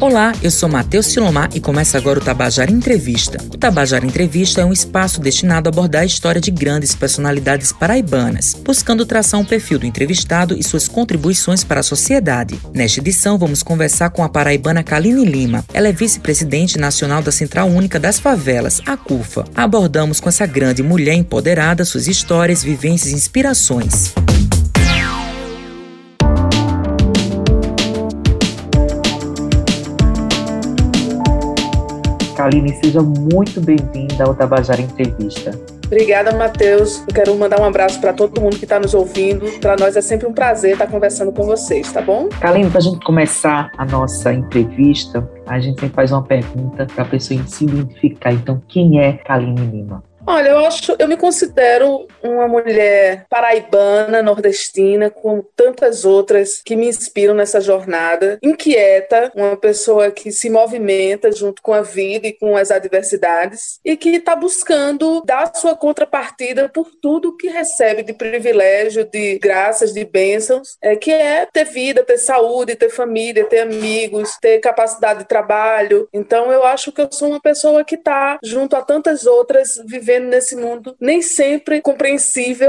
Olá, eu sou Matheus Silomar e começa agora o Tabajara Entrevista. O Tabajara Entrevista é um espaço destinado a abordar a história de grandes personalidades paraibanas, buscando traçar um perfil do entrevistado e suas contribuições para a sociedade. Nesta edição, vamos conversar com a paraibana Kaline Lima. Ela é vice-presidente nacional da Central Única das Favelas, a CUFA. Abordamos com essa grande mulher empoderada suas histórias, vivências e inspirações. Kaline, seja muito bem-vinda ao Tabajara Entrevista. Obrigada, Matheus. Eu quero mandar um abraço para todo mundo que está nos ouvindo. Para nós é sempre um prazer estar conversando com vocês, tá bom? Kaline, para a gente começar a nossa entrevista, a gente sempre faz uma pergunta para a pessoa se identificar. Então, quem é Kaline Lima? Olha, eu acho, eu me considero uma mulher paraibana, nordestina, como tantas outras que me inspiram nessa jornada, inquieta, uma pessoa que se movimenta junto com a vida e com as adversidades e que está buscando dar sua contrapartida por tudo que recebe de privilégio, de graças, de bênçãos, é, que é ter vida, ter saúde, ter família, ter amigos, ter capacidade de trabalho. Então, eu acho que eu sou uma pessoa que está junto a tantas outras vivendo nesse mundo nem sempre compreensível,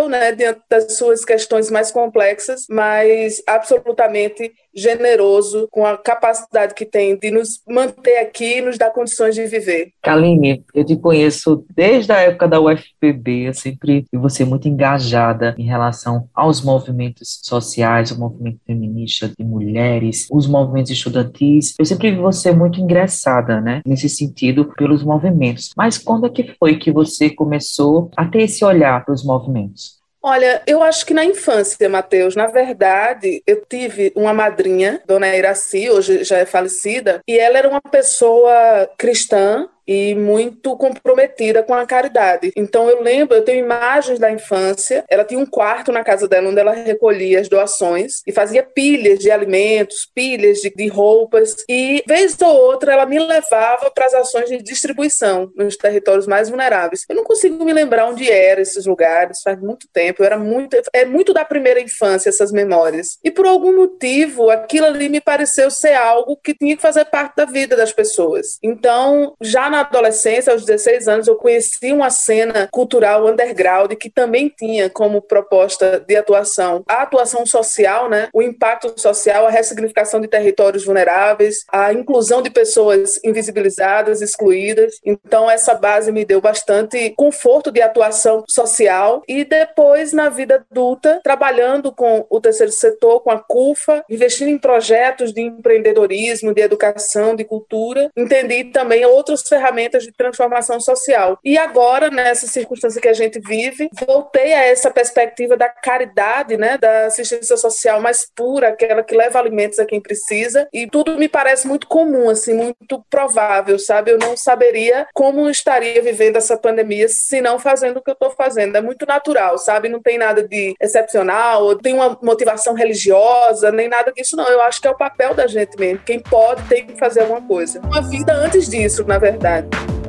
né, diante das suas questões mais complexas, mas absolutamente generoso, com a capacidade que tem de nos manter aqui e nos dar condições de viver. Kaline, eu te conheço desde a época da UFPB, eu sempre vi você muito engajada em relação aos movimentos sociais, o movimento feminista de mulheres, os movimentos estudantis. Eu sempre vi você muito ingressada, né, nesse sentido, pelos movimentos. Mas quando é que foi que você começou a ter esse olhar para os movimentos? Olha, eu acho que na infância, Matheus, na verdade, eu tive uma madrinha, Dona Iraci, hoje já é falecida, e ela era uma pessoa cristã, e muito comprometida com a caridade. Então eu lembro, eu tenho imagens da infância. Ela tinha um quarto na casa dela onde ela recolhia as doações e fazia pilhas de alimentos, pilhas de, de roupas e vez ou outra ela me levava para as ações de distribuição nos territórios mais vulneráveis. Eu não consigo me lembrar onde eram esses lugares, faz muito tempo. Eu era muito é muito da primeira infância essas memórias. E por algum motivo aquilo ali me pareceu ser algo que tinha que fazer parte da vida das pessoas. Então, já na na adolescência, aos 16 anos, eu conheci uma cena cultural underground que também tinha como proposta de atuação a atuação social, né? o impacto social, a ressignificação de territórios vulneráveis, a inclusão de pessoas invisibilizadas, excluídas. Então, essa base me deu bastante conforto de atuação social. E depois, na vida adulta, trabalhando com o terceiro setor, com a CUFA, investindo em projetos de empreendedorismo, de educação, de cultura, entendi também outros ferramentas ferramentas de transformação social. E agora, nessa circunstância que a gente vive, voltei a essa perspectiva da caridade, né, da assistência social mais pura, aquela que leva alimentos a quem precisa, e tudo me parece muito comum, assim, muito provável, sabe? Eu não saberia como estaria vivendo essa pandemia se não fazendo o que eu estou fazendo. É muito natural, sabe? Não tem nada de excepcional, tem uma motivação religiosa, nem nada disso, não. Eu acho que é o papel da gente mesmo. Quem pode tem que fazer alguma coisa. Uma vida antes disso, na verdade. Yeah.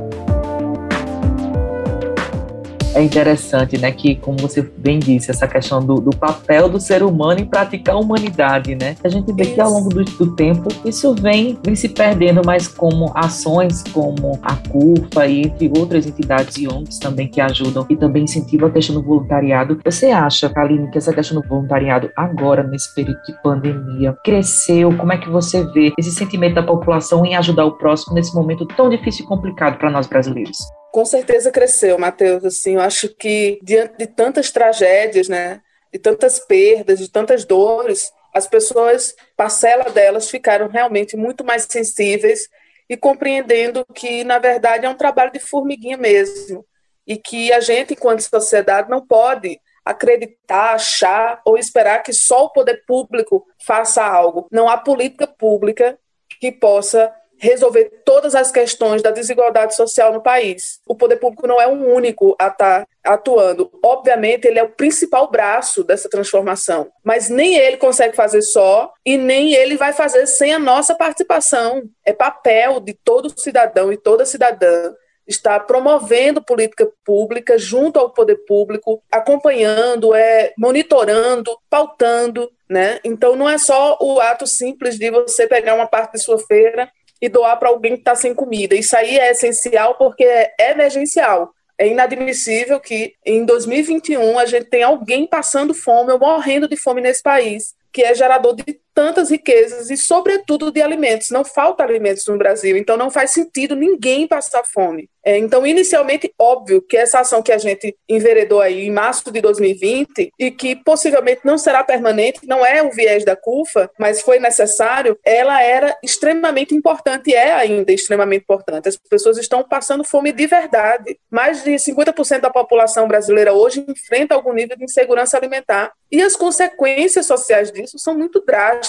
É interessante, né, que, como você bem disse, essa questão do, do papel do ser humano em praticar a humanidade, né? A gente vê isso. que ao longo do, do, tempo isso vem, vem se perdendo, mas como ações como a CUFA e entre outras entidades e ONGs também que ajudam e também incentivam a questão do voluntariado. Você acha, Kaline, que essa questão do voluntariado agora, nesse período de pandemia, cresceu? Como é que você vê esse sentimento da população em ajudar o próximo nesse momento tão difícil e complicado para nós brasileiros? Com certeza cresceu, Matheus. Assim, eu acho que diante de tantas tragédias, né, de tantas perdas, de tantas dores, as pessoas, parcela delas, ficaram realmente muito mais sensíveis e compreendendo que, na verdade, é um trabalho de formiguinha mesmo. E que a gente, enquanto sociedade, não pode acreditar, achar ou esperar que só o poder público faça algo. Não há política pública que possa resolver todas as questões da desigualdade social no país. O poder público não é o um único a estar tá atuando. Obviamente, ele é o principal braço dessa transformação, mas nem ele consegue fazer só e nem ele vai fazer sem a nossa participação. É papel de todo cidadão e toda cidadã está promovendo política pública junto ao poder público, acompanhando, é, monitorando, pautando, né? Então não é só o ato simples de você pegar uma parte de sua feira e doar para alguém que está sem comida. Isso aí é essencial porque é emergencial. É inadmissível que em 2021 a gente tenha alguém passando fome ou morrendo de fome nesse país, que é gerador de tantas riquezas e, sobretudo, de alimentos. Não falta alimentos no Brasil, então não faz sentido ninguém passar fome. É, então, inicialmente, óbvio que essa ação que a gente enveredou aí em março de 2020 e que possivelmente não será permanente, não é o viés da CUFA, mas foi necessário, ela era extremamente importante e é ainda extremamente importante. As pessoas estão passando fome de verdade. Mais de 50% da população brasileira hoje enfrenta algum nível de insegurança alimentar e as consequências sociais disso são muito drásticas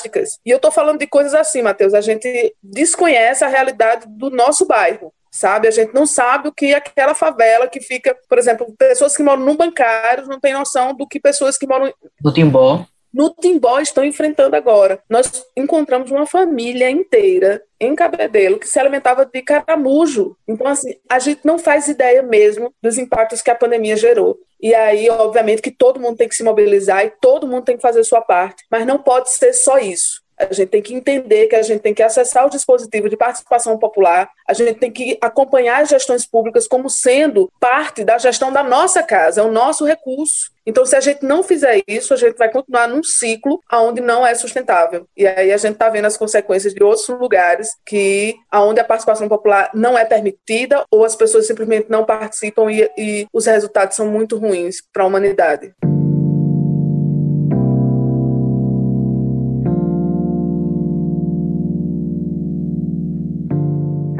E eu estou falando de coisas assim, Matheus, a gente desconhece a realidade do nosso bairro sabe? A gente não sabe o que é aquela favela que fica, por exemplo, pessoas que moram no bancário não têm noção do que pessoas que moram no Timbó no Timbó estão enfrentando agora. Nós encontramos uma família inteira em Cabedelo que se alimentava de caramujo. Então, assim, a gente não faz ideia mesmo dos impactos que a pandemia gerou. E aí, obviamente, que todo mundo tem que se mobilizar e todo mundo tem que fazer sua parte. Mas não pode ser só isso. A gente tem que entender que a gente tem que acessar o dispositivo de participação popular, a gente tem que acompanhar as gestões públicas como sendo parte da gestão da nossa casa, é o nosso recurso. Então, se a gente não fizer isso, a gente vai continuar num ciclo onde não é sustentável. E aí a gente está vendo as consequências de outros lugares que onde a participação popular não é permitida ou as pessoas simplesmente não participam e, e os resultados são muito ruins para a humanidade.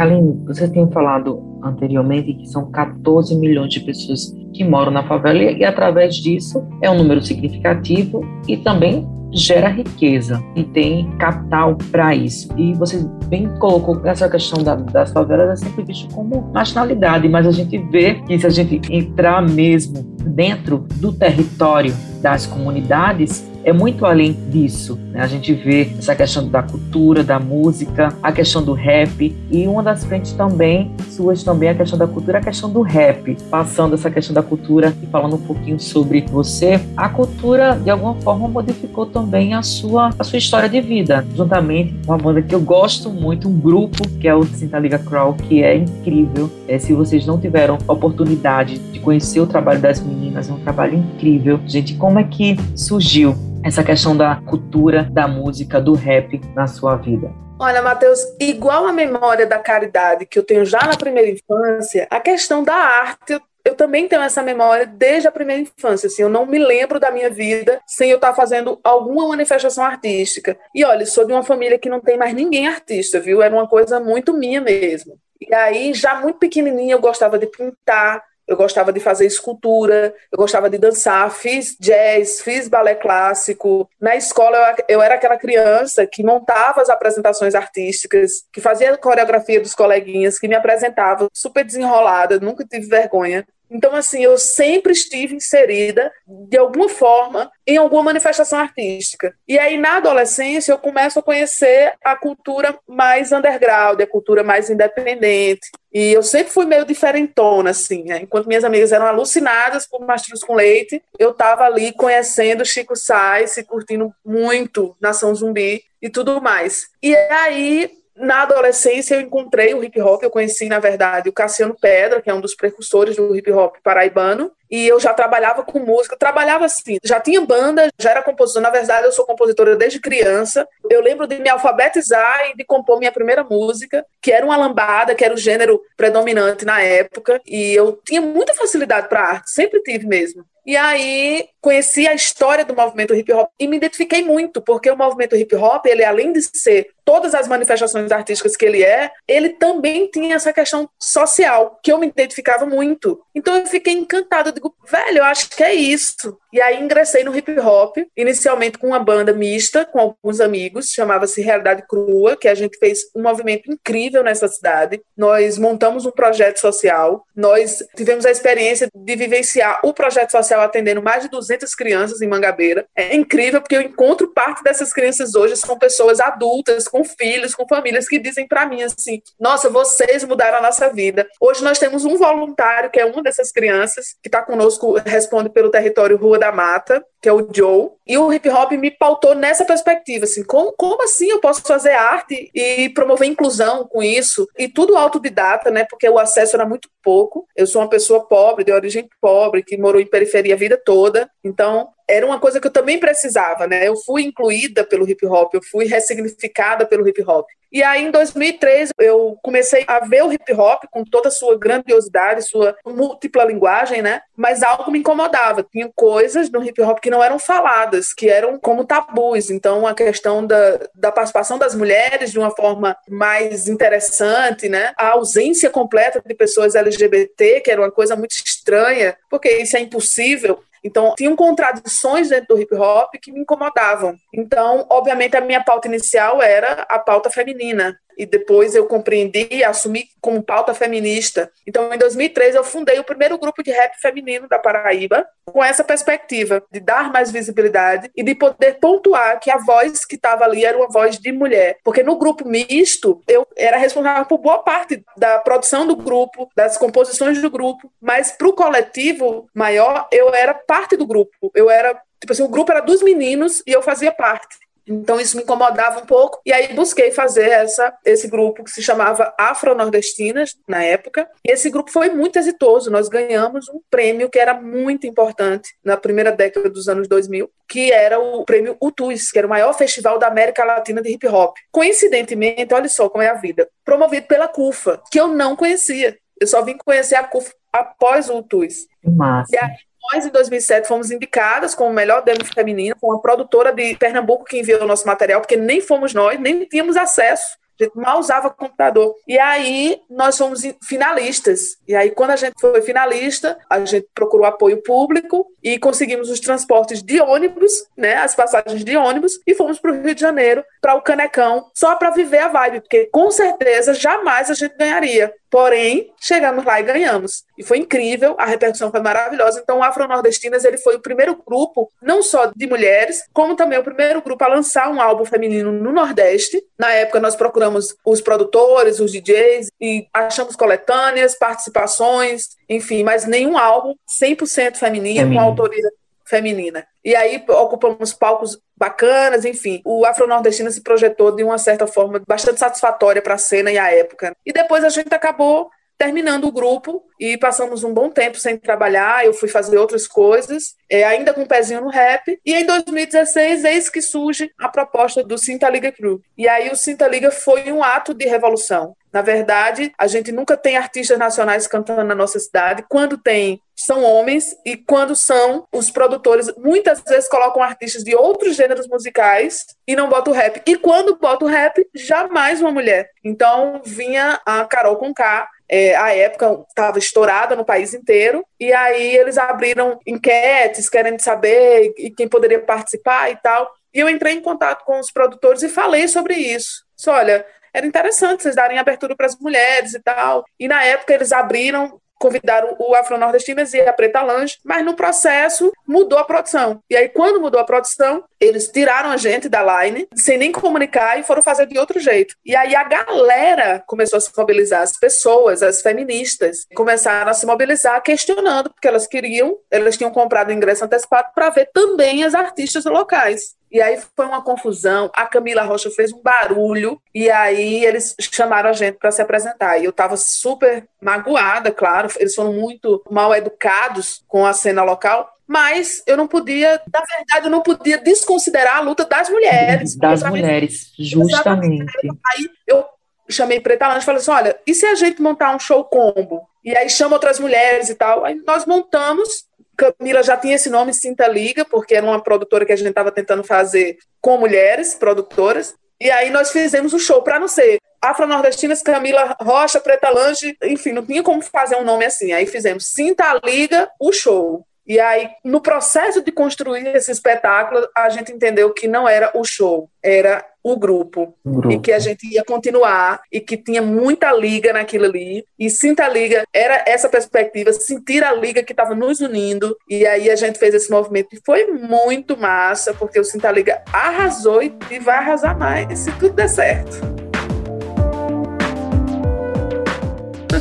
Aline, você tinha falado anteriormente que são 14 milhões de pessoas que moram na favela e, e através disso é um número significativo e também gera riqueza e tem capital para isso. E você bem colocou essa questão da, das favelas é sempre visto como nacionalidade, mas a gente vê que se a gente entrar mesmo dentro do território das comunidades, é muito além disso. Né? A gente vê essa questão da cultura, da música, a questão do rap e uma das frentes também suas também a questão da cultura, a questão do rap, passando essa questão da cultura e falando um pouquinho sobre você. A cultura de alguma forma modificou também a sua a sua história de vida, juntamente com uma banda que eu gosto muito, um grupo que é o Sinta Liga Crawl, que é incrível. É, se vocês não tiveram oportunidade de conhecer o trabalho das meninas, é um trabalho incrível. Gente, como é que surgiu essa questão da cultura, da música, do rap na sua vida? Olha, Matheus, igual a memória da caridade que eu tenho já na primeira infância, a questão da arte, eu, também tenho essa memória desde a primeira infância. Assim, eu não me lembro da minha vida sem eu estar fazendo alguma manifestação artística. E olha, sou de uma família que não tem mais ninguém artista, viu? Era uma coisa muito minha mesmo. E aí, já muito pequenininha, eu gostava de pintar, eu gostava de fazer escultura, eu gostava de dançar, fiz jazz, fiz balé clássico. Na escola eu, eu era aquela criança que montava as apresentações artísticas, que fazia a coreografia dos coleguinhas, que me apresentava super desenrolada, nunca tive vergonha. Então, assim, eu sempre estive inserida, de alguma forma, em alguma manifestação artística. E aí, na adolescência, eu começo a conhecer a cultura mais underground, a cultura mais independente. E eu sempre fui meio diferentona, assim. Né? Enquanto minhas amigas eram alucinadas por Mastruz com Leite, eu estava ali conhecendo Chico Sainz, curtindo muito Nação Zumbi e tudo mais. E aí, na adolescência eu encontrei o hip hop, eu conheci, na verdade, o Cassiano Pedra, que é um dos precursores do hip hop paraibano, e eu já trabalhava com música, trabalhava assim, já tinha banda, já era compositor, na verdade eu sou compositora desde criança. Eu lembro de me alfabetizar e de compor minha primeira música, que era uma lambada, que era o gênero predominante na época, e eu tinha muita facilidade para arte, sempre tive mesmo. E aí conheci a história do movimento hip hop e me identifiquei muito, porque o movimento hip hop, ele além de ser todas as manifestações artísticas que ele é, ele também tinha essa questão social, que eu me identificava muito. Então eu fiquei encantada, eu digo, velho, eu acho que é isso. E aí ingressei no hip hop, inicialmente com uma banda mista, com alguns amigos, chamava-se Realidade Crua, que a gente fez um movimento incrível nessa cidade. Nós montamos um projeto social, nós tivemos a experiência de vivenciar o projeto social atendendo mais de 200 crianças em Mangabeira. É incrível porque eu encontro parte dessas crianças hoje são pessoas adultas, com filhos, com famílias que dizem para mim assim: "Nossa, vocês mudaram a nossa vida". Hoje nós temos um voluntário que é uma dessas crianças que está conosco responde pelo território Rua da Mata, que é o Joe, e o hip hop me pautou nessa perspectiva, assim, como, como assim eu posso fazer arte e promover inclusão com isso? E tudo autodidata, né, porque o acesso era muito pouco. Eu sou uma pessoa pobre, de origem pobre, que morou em periferia a vida toda, então era uma coisa que eu também precisava, né? Eu fui incluída pelo hip hop, eu fui ressignificada pelo hip hop. E aí, em 2013, eu comecei a ver o hip hop com toda a sua grandiosidade, sua múltipla linguagem, né? Mas algo me incomodava. Tinha coisas no hip hop que não eram faladas, que eram como tabus. Então, a questão da, da participação das mulheres de uma forma mais interessante, né? A ausência completa de pessoas LGBT, que era uma coisa muito estranha, porque isso é impossível. Então, tinham contradições dentro do hip hop que me incomodavam. Então, obviamente, a minha pauta inicial era a pauta feminina e depois eu compreendi e assumi como pauta feminista. Então, em 2003, eu fundei o primeiro grupo de rap feminino da Paraíba, com essa perspectiva de dar mais visibilidade e de poder pontuar que a voz que estava ali era uma voz de mulher. Porque no grupo misto, eu era responsável por boa parte da produção do grupo, das composições do grupo, mas para o coletivo maior, eu era parte do grupo. Eu era Tipo assim, o grupo era dos meninos e eu fazia parte. Então isso me incomodava um pouco e aí busquei fazer essa esse grupo que se chamava Afro-Nordestinas na época. E esse grupo foi muito exitoso. Nós ganhamos um prêmio que era muito importante na primeira década dos anos 2000, que era o prêmio UTUS, que era o maior festival da América Latina de hip hop. Coincidentemente, olha só como é a vida, promovido pela CUFA, que eu não conhecia. Eu só vim conhecer a CUFA após o UTUS. Massa. E aí, nós, em 2007, fomos indicadas como melhor demo feminino, com uma produtora de Pernambuco que enviou o nosso material, porque nem fomos nós, nem tínhamos acesso. A gente mal usava computador. E aí nós fomos finalistas. E aí, quando a gente foi finalista, a gente procurou apoio público e conseguimos os transportes de ônibus, né? As passagens de ônibus, e fomos para o Rio de Janeiro, para o Canecão, só para viver a vibe, porque com certeza jamais a gente ganharia. Porém, chegamos lá e ganhamos. E foi incrível, a repercussão foi maravilhosa. Então, o Afro-Nordestinas ele foi o primeiro grupo, não só de mulheres, como também o primeiro grupo a lançar um álbum feminino no Nordeste. Na época, nós procuramos os produtores, os DJs, e achamos coletâneas, participações, enfim, mas nenhum álbum 100% feminino, com autoria feminina. E aí ocupamos palcos bacanas, enfim. O Afro-Nordestina se projetou de uma certa forma bastante satisfatória para a cena e a época. E depois a gente acabou terminando o grupo e passamos um bom tempo sem trabalhar. Eu fui fazer outras coisas, é, ainda com um pezinho no rap. E em 2016, eis que surge a proposta do Cinta Liga Crew. E aí o Cinta Liga foi um ato de revolução. Na verdade, a gente nunca tem artistas nacionais cantando na nossa cidade. Quando tem, são homens, e quando são os produtores, muitas vezes colocam artistas de outros gêneros musicais e não botam rap. E quando botam rap, jamais uma mulher. Então vinha a Carol Conká, é, a época estava estourada no país inteiro, e aí eles abriram enquetes querendo saber quem poderia participar e tal. E eu entrei em contato com os produtores e falei sobre isso. Só, olha, era interessante vocês darem abertura para as mulheres e tal. E na época eles abriram convidaram o Afro-Nordestinas e a Preta Lange, mas no processo mudou a produção. E aí, quando mudou a produção, eles tiraram a gente da line, sem nem comunicar, e foram fazer de outro jeito. E aí a galera começou a se mobilizar, as pessoas, as feministas, começaram a se mobilizar questionando, porque elas queriam, elas tinham comprado o ingresso antecipado para ver também as artistas locais. E aí foi uma confusão. A Camila Rocha fez um barulho e aí eles chamaram a gente para se apresentar. E eu estava super magoada, claro. Eles foram muito mal educados com a cena local. Mas eu não podia, na verdade, eu não podia desconsiderar a luta das mulheres. Das mulheres, justamente. Aí eu chamei Preta Lange e falei assim: olha, e se a gente montar um show combo? E aí chama outras mulheres e tal. Aí nós montamos Camila já tinha esse nome, Cinta Liga, porque era uma produtora que a gente estava tentando fazer com mulheres produtoras. E aí nós fizemos o show para não ser Afro-Nordestinas, Camila Rocha, Preta Lange, enfim, não tinha como fazer um nome assim. Aí fizemos Cinta Liga, o show. E aí, no processo de construir esse espetáculo, a gente entendeu que não era o show, era o grupo, grupo, e que a gente ia continuar e que tinha muita liga naquilo ali. E Sinta Liga era essa perspectiva, sentir a liga que estava nos unindo. E aí a gente fez esse movimento e foi muito massa porque o Sinta Liga arrasou e vai arrasar mais se tudo der certo.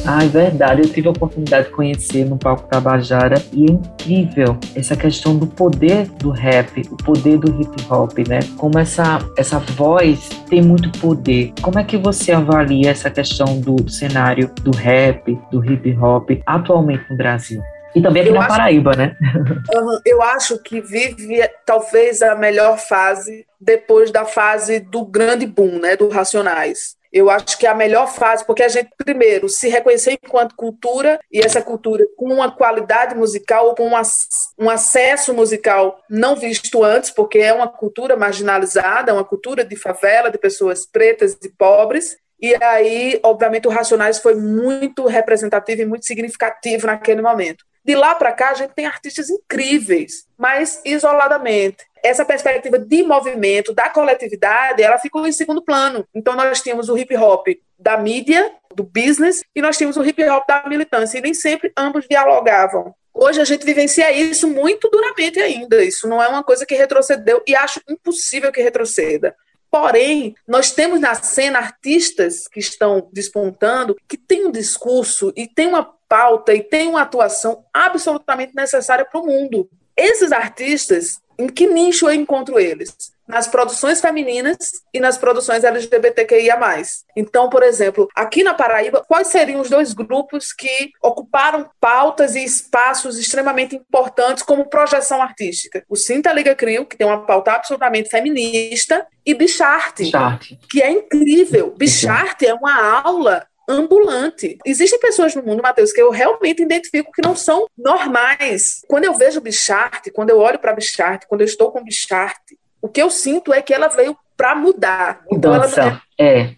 Ah, é verdade. Eu tive a oportunidade de conhecer no Palco Tabajara e é incrível essa questão do poder do rap, o poder do hip hop, né? Como essa, essa voz tem muito poder. Como é que você avalia essa questão do cenário do rap, do hip hop atualmente no Brasil? E também aqui eu na Paraíba, né? eu acho que vive talvez a melhor fase depois da fase do grande boom, né, do Racionais. Eu acho que é a melhor fase, porque a gente, primeiro, se reconhecer enquanto cultura, e essa cultura com uma qualidade musical, com um acesso musical não visto antes, porque é uma cultura marginalizada, uma cultura de favela, de pessoas pretas e pobres, e aí, obviamente, o Racionais foi muito representativo e muito significativo naquele momento. De lá para cá, a gente tem artistas incríveis, mas isoladamente. Essa perspectiva de movimento, da coletividade, ela ficou em segundo plano. Então, nós tínhamos o hip hop da mídia, do business, e nós tínhamos o hip hop da militância, e nem sempre ambos dialogavam. Hoje a gente vivencia isso muito duramente ainda. Isso não é uma coisa que retrocedeu, e acho impossível que retroceda. Porém, nós temos na cena artistas que estão despontando, que têm um discurso e têm uma pauta e têm uma atuação absolutamente necessária para o mundo. Esses artistas, em que nicho eu encontro eles? nas produções femininas e nas produções LGBTQIA+. Então, por exemplo, aqui na Paraíba, quais seriam os dois grupos que ocuparam pautas e espaços extremamente importantes como projeção artística? O Cinta Liga Crio, que tem uma pauta absolutamente feminista, e Bicharte, Bicharte. que é incrível. Bicharte é uma aula ambulante. Existem pessoas no mundo, Matheus, que eu realmente identifico que não são normais. Quando eu vejo Bicharte, quando eu olho para Bicharte, quando eu estou com Bicharte, o que eu sinto é que ela veio para mudar. Então ela é.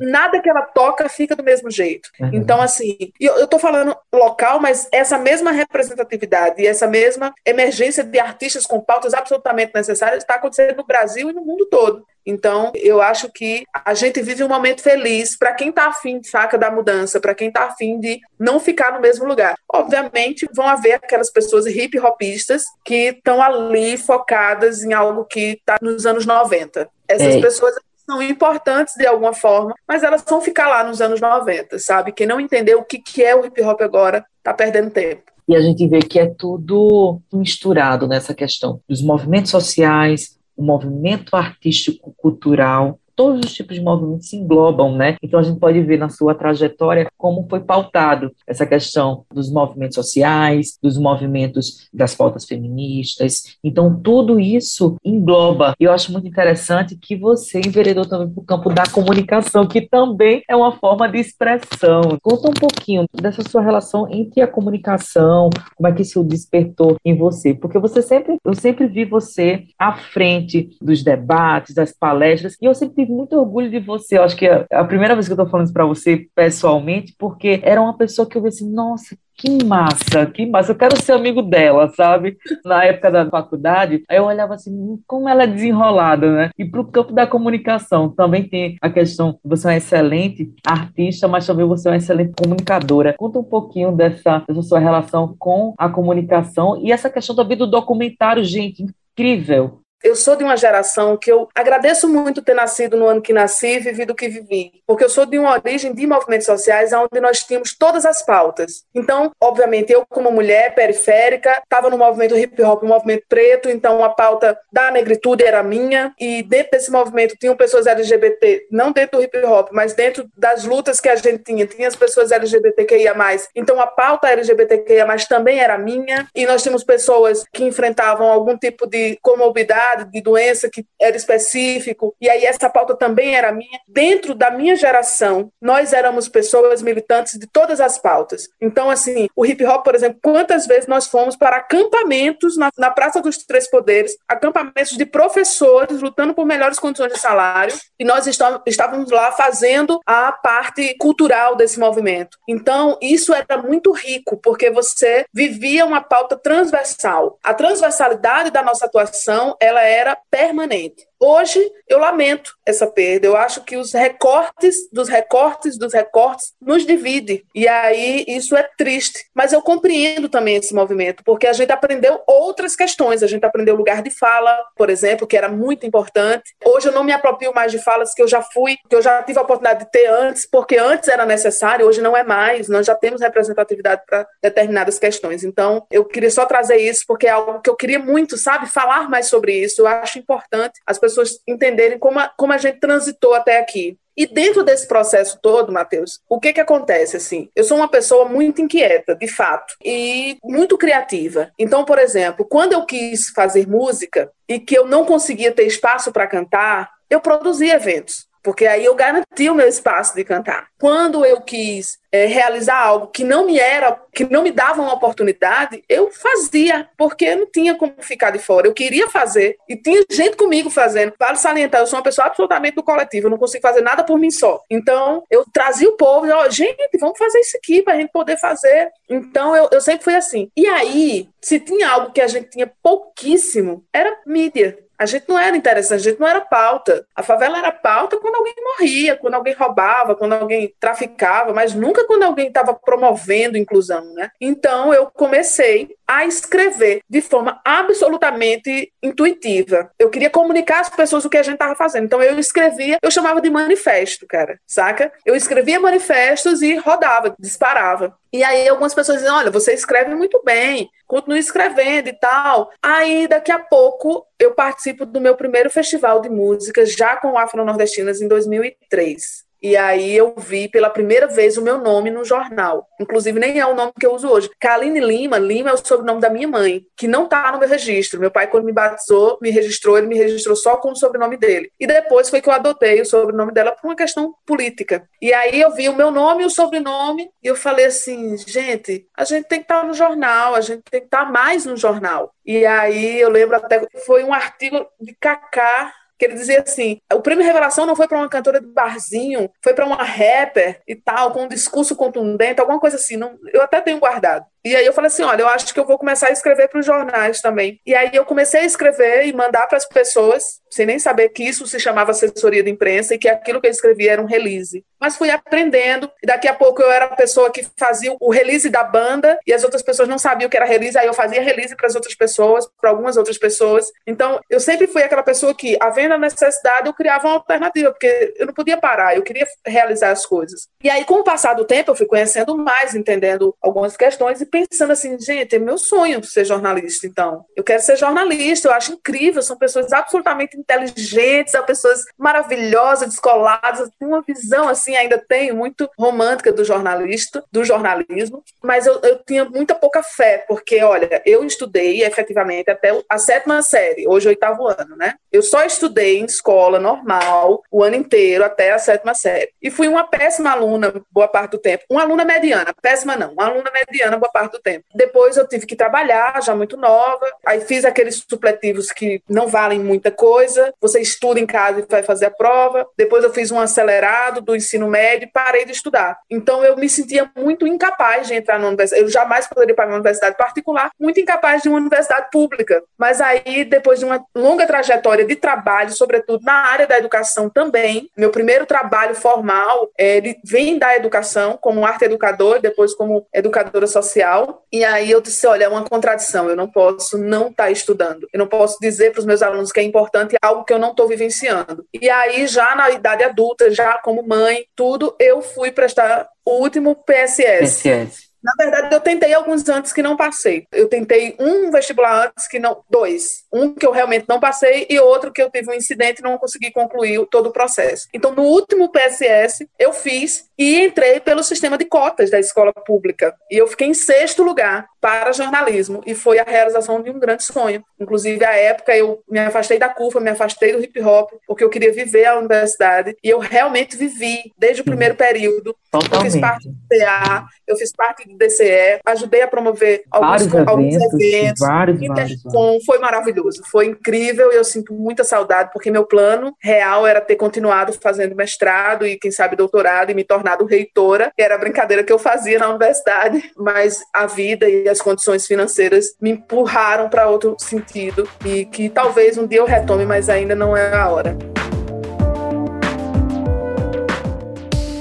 Nada que ela toca fica do mesmo jeito. Uhum. Então, assim, eu, estou falando local, mas essa mesma representatividade e essa mesma emergência de artistas com pautas absolutamente necessárias está acontecendo no Brasil e no mundo todo. Então, eu acho que a gente vive um momento feliz para quem está afim, saca, da mudança, para quem está afim de não ficar no mesmo lugar. Obviamente, vão haver aquelas pessoas hip hopistas que estão ali focadas em algo que está nos anos 90. Essas é. pessoas são importantes de alguma forma, mas elas vão ficar lá nos anos 90, sabe? Quem não entendeu o que, é o hip hop agora está perdendo tempo. E a gente vê que é tudo misturado nessa questão dos movimentos sociais, o movimento artístico cultural todos os tipos de movimentos se englobam, né? Então a gente pode ver na sua trajetória como foi pautado essa questão dos movimentos sociais, dos movimentos das pautas feministas. Então tudo isso engloba. E eu acho muito interessante que você enveredou também para o campo da comunicação, que também é uma forma de expressão. Conta um pouquinho dessa sua relação entre a comunicação, como é que isso despertou em você, porque você sempre, eu sempre vi você à frente dos debates, das palestras, e eu sempre muito orgulho de você. Eu acho que é a primeira vez que eu tô falando isso pra você pessoalmente, porque era uma pessoa que eu vi assim, nossa, que massa, que massa, eu quero ser amigo dela, sabe? Na época da faculdade, aí eu olhava assim, como ela é desenrolada, né? E para o campo da comunicação, também tem a questão, você é uma excelente artista, mas também você é uma excelente comunicadora. Conta um pouquinho dessa, dessa sua relação com a comunicação e essa questão também do documentário, gente, incrível. Eu sou de uma geração que eu agradeço muito ter nascido no ano que nasci e vivido o que vivi, porque eu sou de uma origem de movimentos sociais onde nós tínhamos todas as pautas. Então, obviamente, eu como mulher periférica estava no movimento hip hop, um movimento preto, então a pauta da negritude era minha e dentro desse movimento tinham pessoas LGBT, não dentro do hip hop, mas dentro das lutas que a gente tinha, tinha as pessoas LGBTQIA+. Então a pauta LGBTQIA+, também era minha e nós tínhamos pessoas que enfrentavam algum tipo de comorbidade de doença que era específico, e aí essa pauta também era minha. Dentro da minha geração, nós éramos pessoas militantes de todas as pautas. Então, assim, o hip hop, por exemplo, quantas vezes nós fomos para acampamentos na, na Praça dos Três Poderes, acampamentos de professores lutando por melhores condições de salário, e nós estávamos lá fazendo a parte cultural desse movimento. Então, isso era muito rico, porque você vivia uma pauta transversal. A transversalidade da nossa atuação, ela ela era permanente. Hoje eu lamento essa perda. Eu acho que os recortes dos recortes dos recortes nos divide. E aí isso é triste. Mas eu compreendo também esse movimento, porque a gente aprendeu outras questões. A gente aprendeu lugar de fala, por exemplo, que era muito importante. Hoje eu não me aproprio mais de falas que eu já fui, que eu já tive a oportunidade de ter antes, porque antes era necessário, hoje não é mais. Nós já temos representatividade para determinadas questões. Então, eu queria só trazer isso porque é algo que eu queria muito, sabe, falar mais sobre isso. Eu acho importante as pessoas entenderem como a, como a gente transitou até aqui. E dentro desse processo todo, Matheus, o que que acontece assim? Eu sou uma pessoa muito inquieta, de fato, e muito criativa. Então, por exemplo, quando eu quis fazer música e que eu não conseguia ter espaço para cantar, eu produzia eventos porque aí eu garanti o meu espaço de cantar. Quando eu quis é, realizar algo que não me era, que não me dava uma oportunidade, eu fazia, porque não tinha como ficar de fora. Eu queria fazer e tinha gente comigo fazendo. Vale salientar, eu sou uma pessoa absolutamente do coletivo, eu não consigo fazer nada por mim só. Então, eu trazia o povo, ó, gente, vamos fazer isso aqui para a gente poder fazer. Então, eu, eu sempre fui assim. E aí, se tinha algo que a gente tinha pouquíssimo, era mídia. A gente não era interessante, a gente não era pauta. A favela era pauta quando alguém morria, quando alguém roubava, quando alguém traficava, mas nunca quando alguém estava promovendo inclusão, né? Então eu comecei a escrever de forma absolutamente intuitiva. Eu queria comunicar às pessoas o que a gente estava fazendo. Então eu escrevia, eu chamava de manifesto, cara, saca? Eu escrevia manifestos e rodava, disparava. E aí algumas pessoas dizem, olha, você escreve muito bem, continue escrevendo e tal. Aí daqui a pouco eu participo do meu primeiro festival de música já com Afro-Nordestinas em 2003. E aí eu vi pela primeira vez o meu nome no jornal. Inclusive, nem é o nome que eu uso hoje. Kaline Lima, Lima é o sobrenome da minha mãe, que não está no meu registro. Meu pai, quando me batizou, me registrou, ele me registrou só com o sobrenome dele. E depois foi que eu adotei o sobrenome dela por uma questão política. E aí eu vi o meu nome e o sobrenome, e eu falei assim, gente, a gente tem que estar tá no jornal, a gente tem que estar tá mais no jornal. E aí eu lembro até que foi um artigo de Cacá que ele dizia assim: o prêmio Revelação não foi para uma cantora de barzinho, foi para uma rapper e tal, com um discurso contundente, alguma coisa assim. Não, eu até tenho guardado. E aí eu falei assim: olha, eu acho que eu vou começar a escrever para os jornais também. E aí eu comecei a escrever e mandar para as pessoas, sem nem saber que isso se chamava assessoria de imprensa e que aquilo que eu escrevia era um release. Mas fui aprendendo, e daqui a pouco eu era a pessoa que fazia o release da banda, e as outras pessoas não sabiam o que era release, aí eu fazia release para as outras pessoas, para algumas outras pessoas. Então eu sempre fui aquela pessoa que, havendo a necessidade, eu criava uma alternativa, porque eu não podia parar, eu queria realizar as coisas. E aí, com o passar do tempo, eu fui conhecendo mais, entendendo algumas questões e pensando assim, gente, é meu sonho ser jornalista, então. Eu quero ser jornalista, eu acho incrível, são pessoas absolutamente inteligentes, são pessoas maravilhosas, descoladas, tem uma visão assim, ainda tenho muito romântica do jornalista, do jornalismo, mas eu, eu tinha muita pouca fé, porque olha, eu estudei efetivamente até a sétima série, hoje oitavo ano, né? Eu só estudei em escola normal o ano inteiro até a sétima série. E fui uma péssima aluna boa parte do tempo. Uma aluna mediana, péssima não, uma aluna mediana boa parte do tempo. Depois eu tive que trabalhar, já muito nova, aí fiz aqueles supletivos que não valem muita coisa, você estuda em casa e vai fazer a prova. Depois eu fiz um acelerado do ensino médio e parei de estudar. Então eu me sentia muito incapaz de entrar na universidade. Eu jamais poderia pagar uma universidade particular, muito incapaz de uma universidade pública. Mas aí, depois de uma longa trajetória de trabalho, sobretudo na área da educação também, meu primeiro trabalho formal, ele vem da educação, como arte educador, depois como educadora social e aí eu disse: olha, é uma contradição, eu não posso não estar tá estudando. Eu não posso dizer para os meus alunos que é importante algo que eu não estou vivenciando. E aí, já na idade adulta, já como mãe, tudo, eu fui prestar o último PSS. PSS. Na verdade, eu tentei alguns antes que não passei. Eu tentei um vestibular antes que não. Dois. Um que eu realmente não passei e outro que eu tive um incidente e não consegui concluir todo o processo. Então, no último PSS, eu fiz e entrei pelo sistema de cotas da escola pública. E eu fiquei em sexto lugar para jornalismo e foi a realização de um grande sonho. Inclusive, à época, eu me afastei da CUFA, me afastei do hip hop, porque eu queria viver a universidade e eu realmente vivi desde o primeiro período. Totalmente. Eu fiz parte do CA, eu fiz parte do DCE, ajudei a promover alguns, eventos, alguns eventos. Vários, vários, vários. Foi maravilhoso, foi incrível e eu sinto muita saudade, porque meu plano real era ter continuado fazendo mestrado e, quem sabe, doutorado e me tornado reitora, que era a brincadeira que eu fazia na universidade, mas a vida e as condições financeiras me empurraram para outro sentido e que talvez um dia eu retome, mas ainda não é a hora.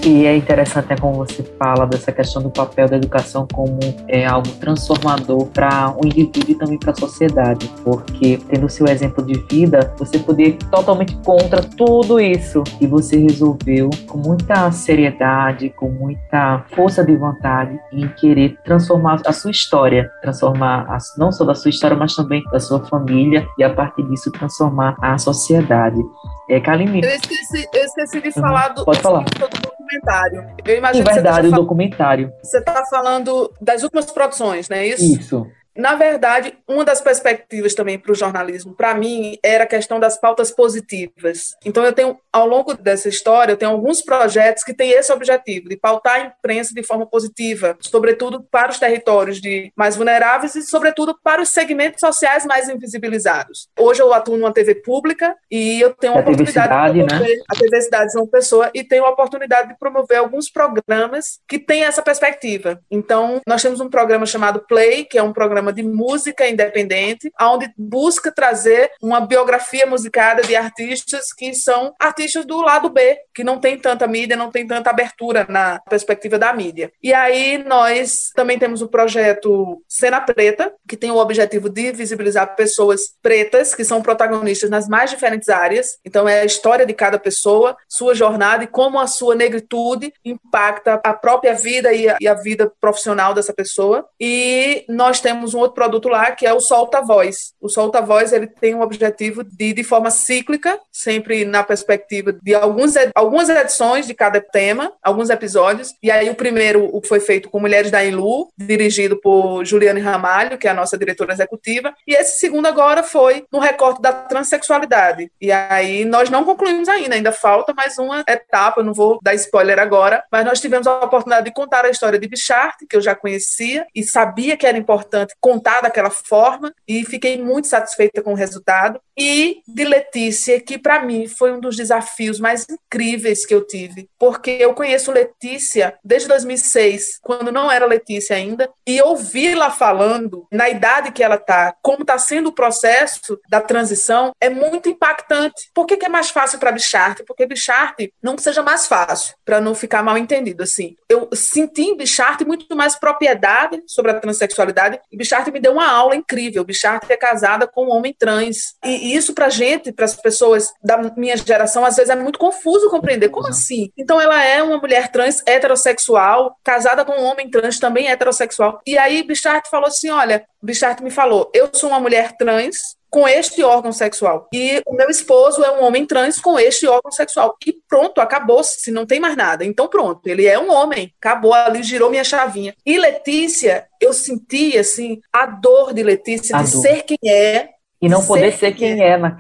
E é interessante né, como você fala dessa questão do papel da educação como é, algo transformador para o indivíduo e também para a sociedade, porque tendo seu exemplo de vida, você poder ir totalmente contra tudo isso e você resolveu com muita seriedade, com muita força de vontade em querer transformar a sua história, transformar a, não só da sua história, mas também da sua família e a partir disso transformar a sociedade. É, Kaline. Eu esqueci, eu esqueci de uhum. falar do, Pode falar. do documentário. Eu imagino Em verdade, o documentário. Você está falando das últimas produções, não é isso? Isso. Na verdade, uma das perspectivas também para o jornalismo, para mim, era a questão das pautas positivas. Então, eu tenho, ao longo dessa história, eu tenho alguns projetos que têm esse objetivo, de pautar a imprensa de forma positiva, sobretudo para os territórios de mais vulneráveis e, sobretudo, para os segmentos sociais mais invisibilizados. Hoje eu atuo numa TV pública e eu tenho a, a oportunidade de promover né? a TV Cidade de uma Pessoa e tenho a oportunidade de promover alguns programas que têm essa perspectiva. Então, nós temos um programa chamado Play, que é um programa programa de música independente, onde busca trazer uma biografia musicada de artistas que são artistas do lado B, que não tem tanta mídia, não tem tanta abertura na perspectiva da mídia. E aí nós também temos o projeto Cena Preta, que tem o objetivo de visibilizar pessoas pretas que são protagonistas nas mais diferentes áreas. Então é a história de cada pessoa, sua jornada e como a sua negritude impacta a própria vida e a, e a vida profissional dessa pessoa. E nós temos um outro produto lá que é o Solta Voz. O Solta Voz ele tem o objetivo de, de forma cíclica, sempre na perspectiva de alguns, algumas edições de cada tema, alguns episódios. E aí o primeiro o foi feito com Mulheres da Inlu, dirigido por Juliane Ramalho, que é a nossa diretora executiva. E esse segundo agora foi no recorte da transexualidade. E aí nós não concluímos ainda, ainda falta mais uma etapa, não vou dar spoiler agora, mas nós tivemos a oportunidade de contar a história de Bichart, que eu já conhecia e sabia que era importante contar daquela forma e fiquei muito satisfeita com o resultado. E de Letícia, que para mim foi um dos desafios mais incríveis que eu tive, porque eu conheço Letícia desde 2006, quando não era Letícia ainda, e ouvi-la falando na idade que ela tá, como está sendo o processo da transição, é muito impactante. Por que, que é mais fácil para Bichart? Porque Bichart não seja mais fácil, para não ficar mal entendido assim. Eu senti em Bichart muito mais propriedade sobre a transexualidade e Bichart Bichart me deu uma aula incrível. Bichart é casada com um homem trans. E isso pra gente, para as pessoas da minha geração, às vezes é muito confuso compreender. Como assim? Então ela é uma mulher trans heterossexual, casada com um homem trans também heterossexual. E aí Bichart falou assim: olha, Bichart me falou, eu sou uma mulher trans, com este órgão sexual. E o meu esposo é um homem trans com este órgão sexual. E pronto, acabou, se não tem mais nada. Então pronto, ele é um homem. Acabou ali, girou minha chavinha. E Letícia, eu senti assim a dor de Letícia a de dor. ser quem é, e não poder ser, quem é, é no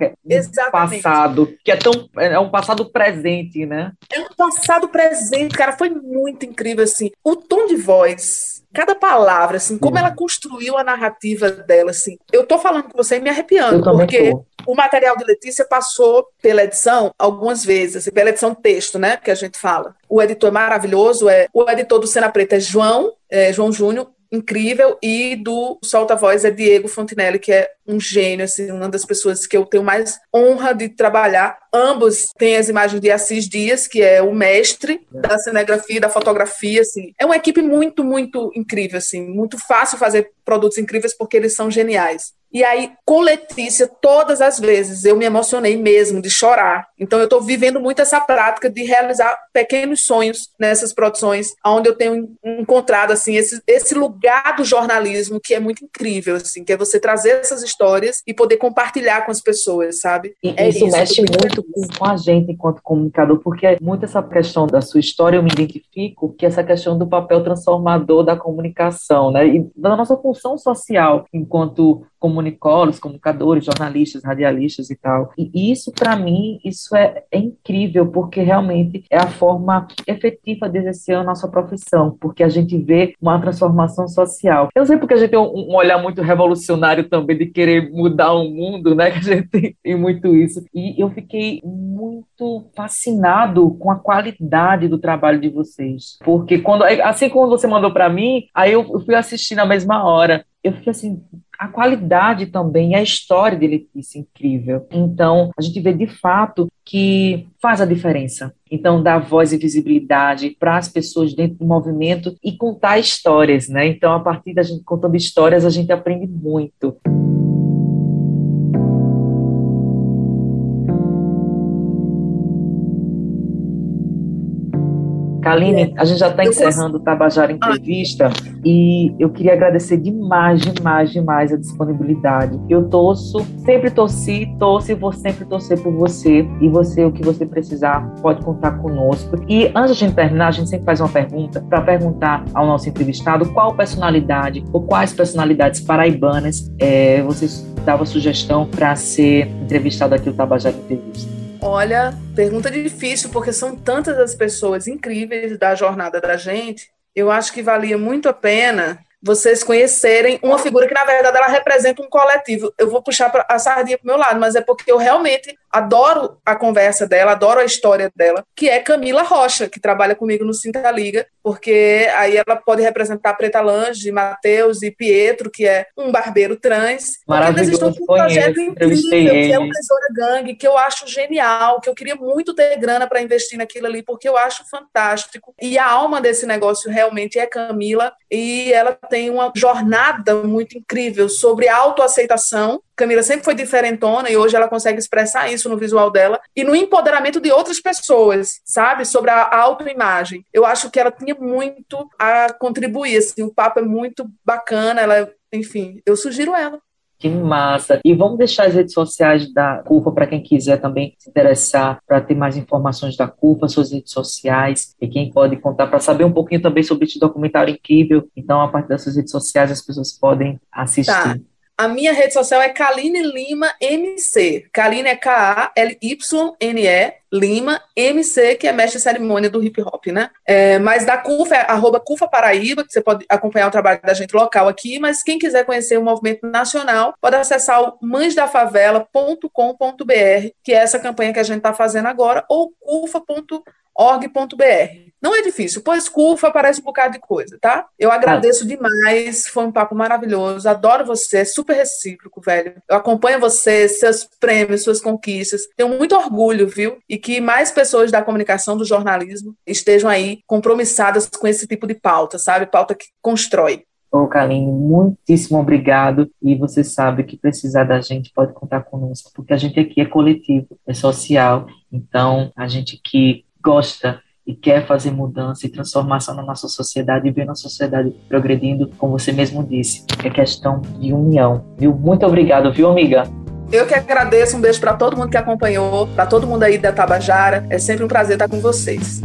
passado, que é tão é um passado presente, né? É um passado presente, cara, foi muito incrível assim. O tom de voz cada palavra, assim, como ela construiu a narrativa dela, assim. Eu tô falando com você e me arrepiando, porque tô. o material de Letícia passou pela edição algumas vezes, assim, pela edição texto, né, que a gente fala. O editor é maravilhoso, é o editor do Cena Preta é João, é, João Júnior, incrível, e do Solta Voz é Diego Fontinelli, que é um gênio, assim, uma das pessoas que eu tenho mais honra de trabalhar. Ambos têm as imagens de Assis Dias, que é o mestre da cinegrafia, da fotografia, assim. É uma equipe muito, muito incrível, assim, muito fácil fazer produtos incríveis porque eles são geniais. E aí, com Letícia, todas as vezes eu me emocionei mesmo de chorar. Então, eu estou vivendo muito essa prática de realizar pequenos sonhos nessas produções, onde eu tenho encontrado assim esse, esse lugar do jornalismo que é muito incrível, assim, que é você trazer essas histórias e poder compartilhar com as pessoas, sabe? E é isso, isso mexe muito com, com, a gente enquanto comunicador, porque é muito essa questão da sua história, eu me identifico, que é essa questão do papel transformador da comunicação, né? E da nossa função social enquanto comunicólogos, comunicadores, jornalistas, radialistas e tal. E isso, para mim, isso é, é, incrível, porque realmente é a forma efetiva de exercer a nossa profissão, porque a gente vê uma transformação social. Eu sei porque a gente tem um, um olhar muito revolucionário também de querer mudar o mundo, né? Que a gente tem muito isso. E eu fiquei muito fascinado com a qualidade do trabalho de vocês. Porque quando, assim como você mandou para mim, aí eu fui assistir na mesma hora. Eu fiquei assim, a qualidade também, a história de Letícia incrível. Então, a gente vê de fato que faz a diferença. Então, dar voz e visibilidade para as pessoas dentro do movimento e contar histórias, né? Então, a partir da gente contando histórias, a gente aprende muito. Kaline, a gente já está encerrando o Tabajara Entrevista e eu queria agradecer demais, demais, demais a disponibilidade. Eu torço, sempre torci, torço e vou sempre torcer por você. E você, o que você precisar, pode contar conosco. E antes de a gente terminar, a gente sempre faz uma pergunta para perguntar ao nosso entrevistado qual personalidade ou quais personalidades paraibanas é, você dava sugestão para ser entrevistado aqui no Tabajara Entrevista. Olha, pergunta difícil, porque são tantas as pessoas incríveis da jornada da gente. Eu acho que valia muito a pena vocês conhecerem uma figura que, na verdade, ela representa um coletivo. Eu vou puxar a sardinha para o meu lado, mas é porque eu realmente adoro a conversa dela, adoro a história dela, que é Camila Rocha, que trabalha comigo no Cinta Liga, porque aí ela pode representar Preta Lange, Matheus e Pietro, que é um barbeiro trans. Maravilhoso, eles estão com um projeto incrível, que é o Tesoura Gangue, que eu acho genial, que eu queria muito ter grana para investir naquilo ali, porque eu acho fantástico. E a alma desse negócio realmente é Camila, e ela tem uma jornada muito incrível sobre autoaceitação Camila sempre foi diferentona e hoje ela consegue expressar isso no visual dela e no empoderamento de outras pessoas, sabe? Sobre a autoimagem. Eu acho que ela tinha muito a contribuir, assim, o papo é muito bacana, ela, enfim, eu sugiro ela. Que massa! E vamos deixar as redes sociais da CUFA para quem quiser também se interessar para ter mais informações da CUFA, suas redes sociais e quem pode contar para saber um pouquinho também sobre esse documentário incrível. Então, a partir das suas redes sociais, as pessoas podem assistir. Tá. A minha rede social é Kaline Lima MC. Kaline é K-A-L-Y-N-E, Lima MC, que é mestre cerimônia do hip hop, né? É, mas da CUFA é arroba CUFA Paraíba, que você pode acompanhar o trabalho da gente local aqui, mas quem quiser conhecer o movimento nacional, pode acessar o mãesdafavela.com.br, que é essa campanha que a gente está fazendo agora, ou cufa.org.br. Não é difícil, pois CUFA aparece um bocado de coisa, tá? Eu agradeço ah. demais, foi um papo maravilhoso, adoro você, é super recíproco, velho. Eu acompanho você, seus prêmios, suas conquistas, tenho muito orgulho, viu? E que mais pessoas da comunicação, do jornalismo, estejam aí compromissadas com esse tipo de pauta, sabe? Pauta que constrói. Ô, Kaline, muitíssimo obrigado. E você sabe que precisar da gente pode contar conosco, porque a gente aqui é coletivo, é social. Então, a gente que gosta e quer fazer mudança e transformação na nossa sociedade e ver a sociedade progredindo, como você mesmo disse, é questão de união. Viu? Muito obrigado, viu, amiga? Eu que agradeço, um beijo para todo mundo que acompanhou, para todo mundo aí da Tabajara. É sempre um prazer estar com vocês.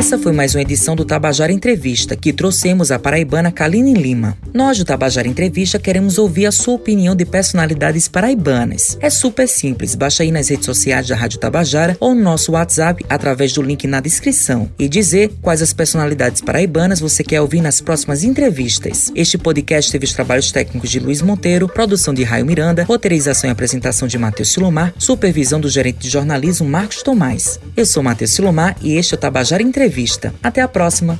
Essa foi mais uma edição do Tabajara Entrevista, que trouxemos a paraibana Kaline Lima. Nós do Tabajara Entrevista queremos ouvir a sua opinião de personalidades paraibanas. É super simples, baixa aí nas redes sociais da Rádio Tabajara ou no nosso WhatsApp através do link na descrição e dizer quais as personalidades paraibanas você quer ouvir nas próximas entrevistas. Este podcast teve os trabalhos técnicos de Luiz Monteiro, produção de Raio Miranda, roteirização e apresentação de Matheus Silomar, supervisão do gerente de jornalismo Marcos Tomás. Eu sou Matheus Silomar e este é o Tabajara Entrevista Entrevista. Até a próxima!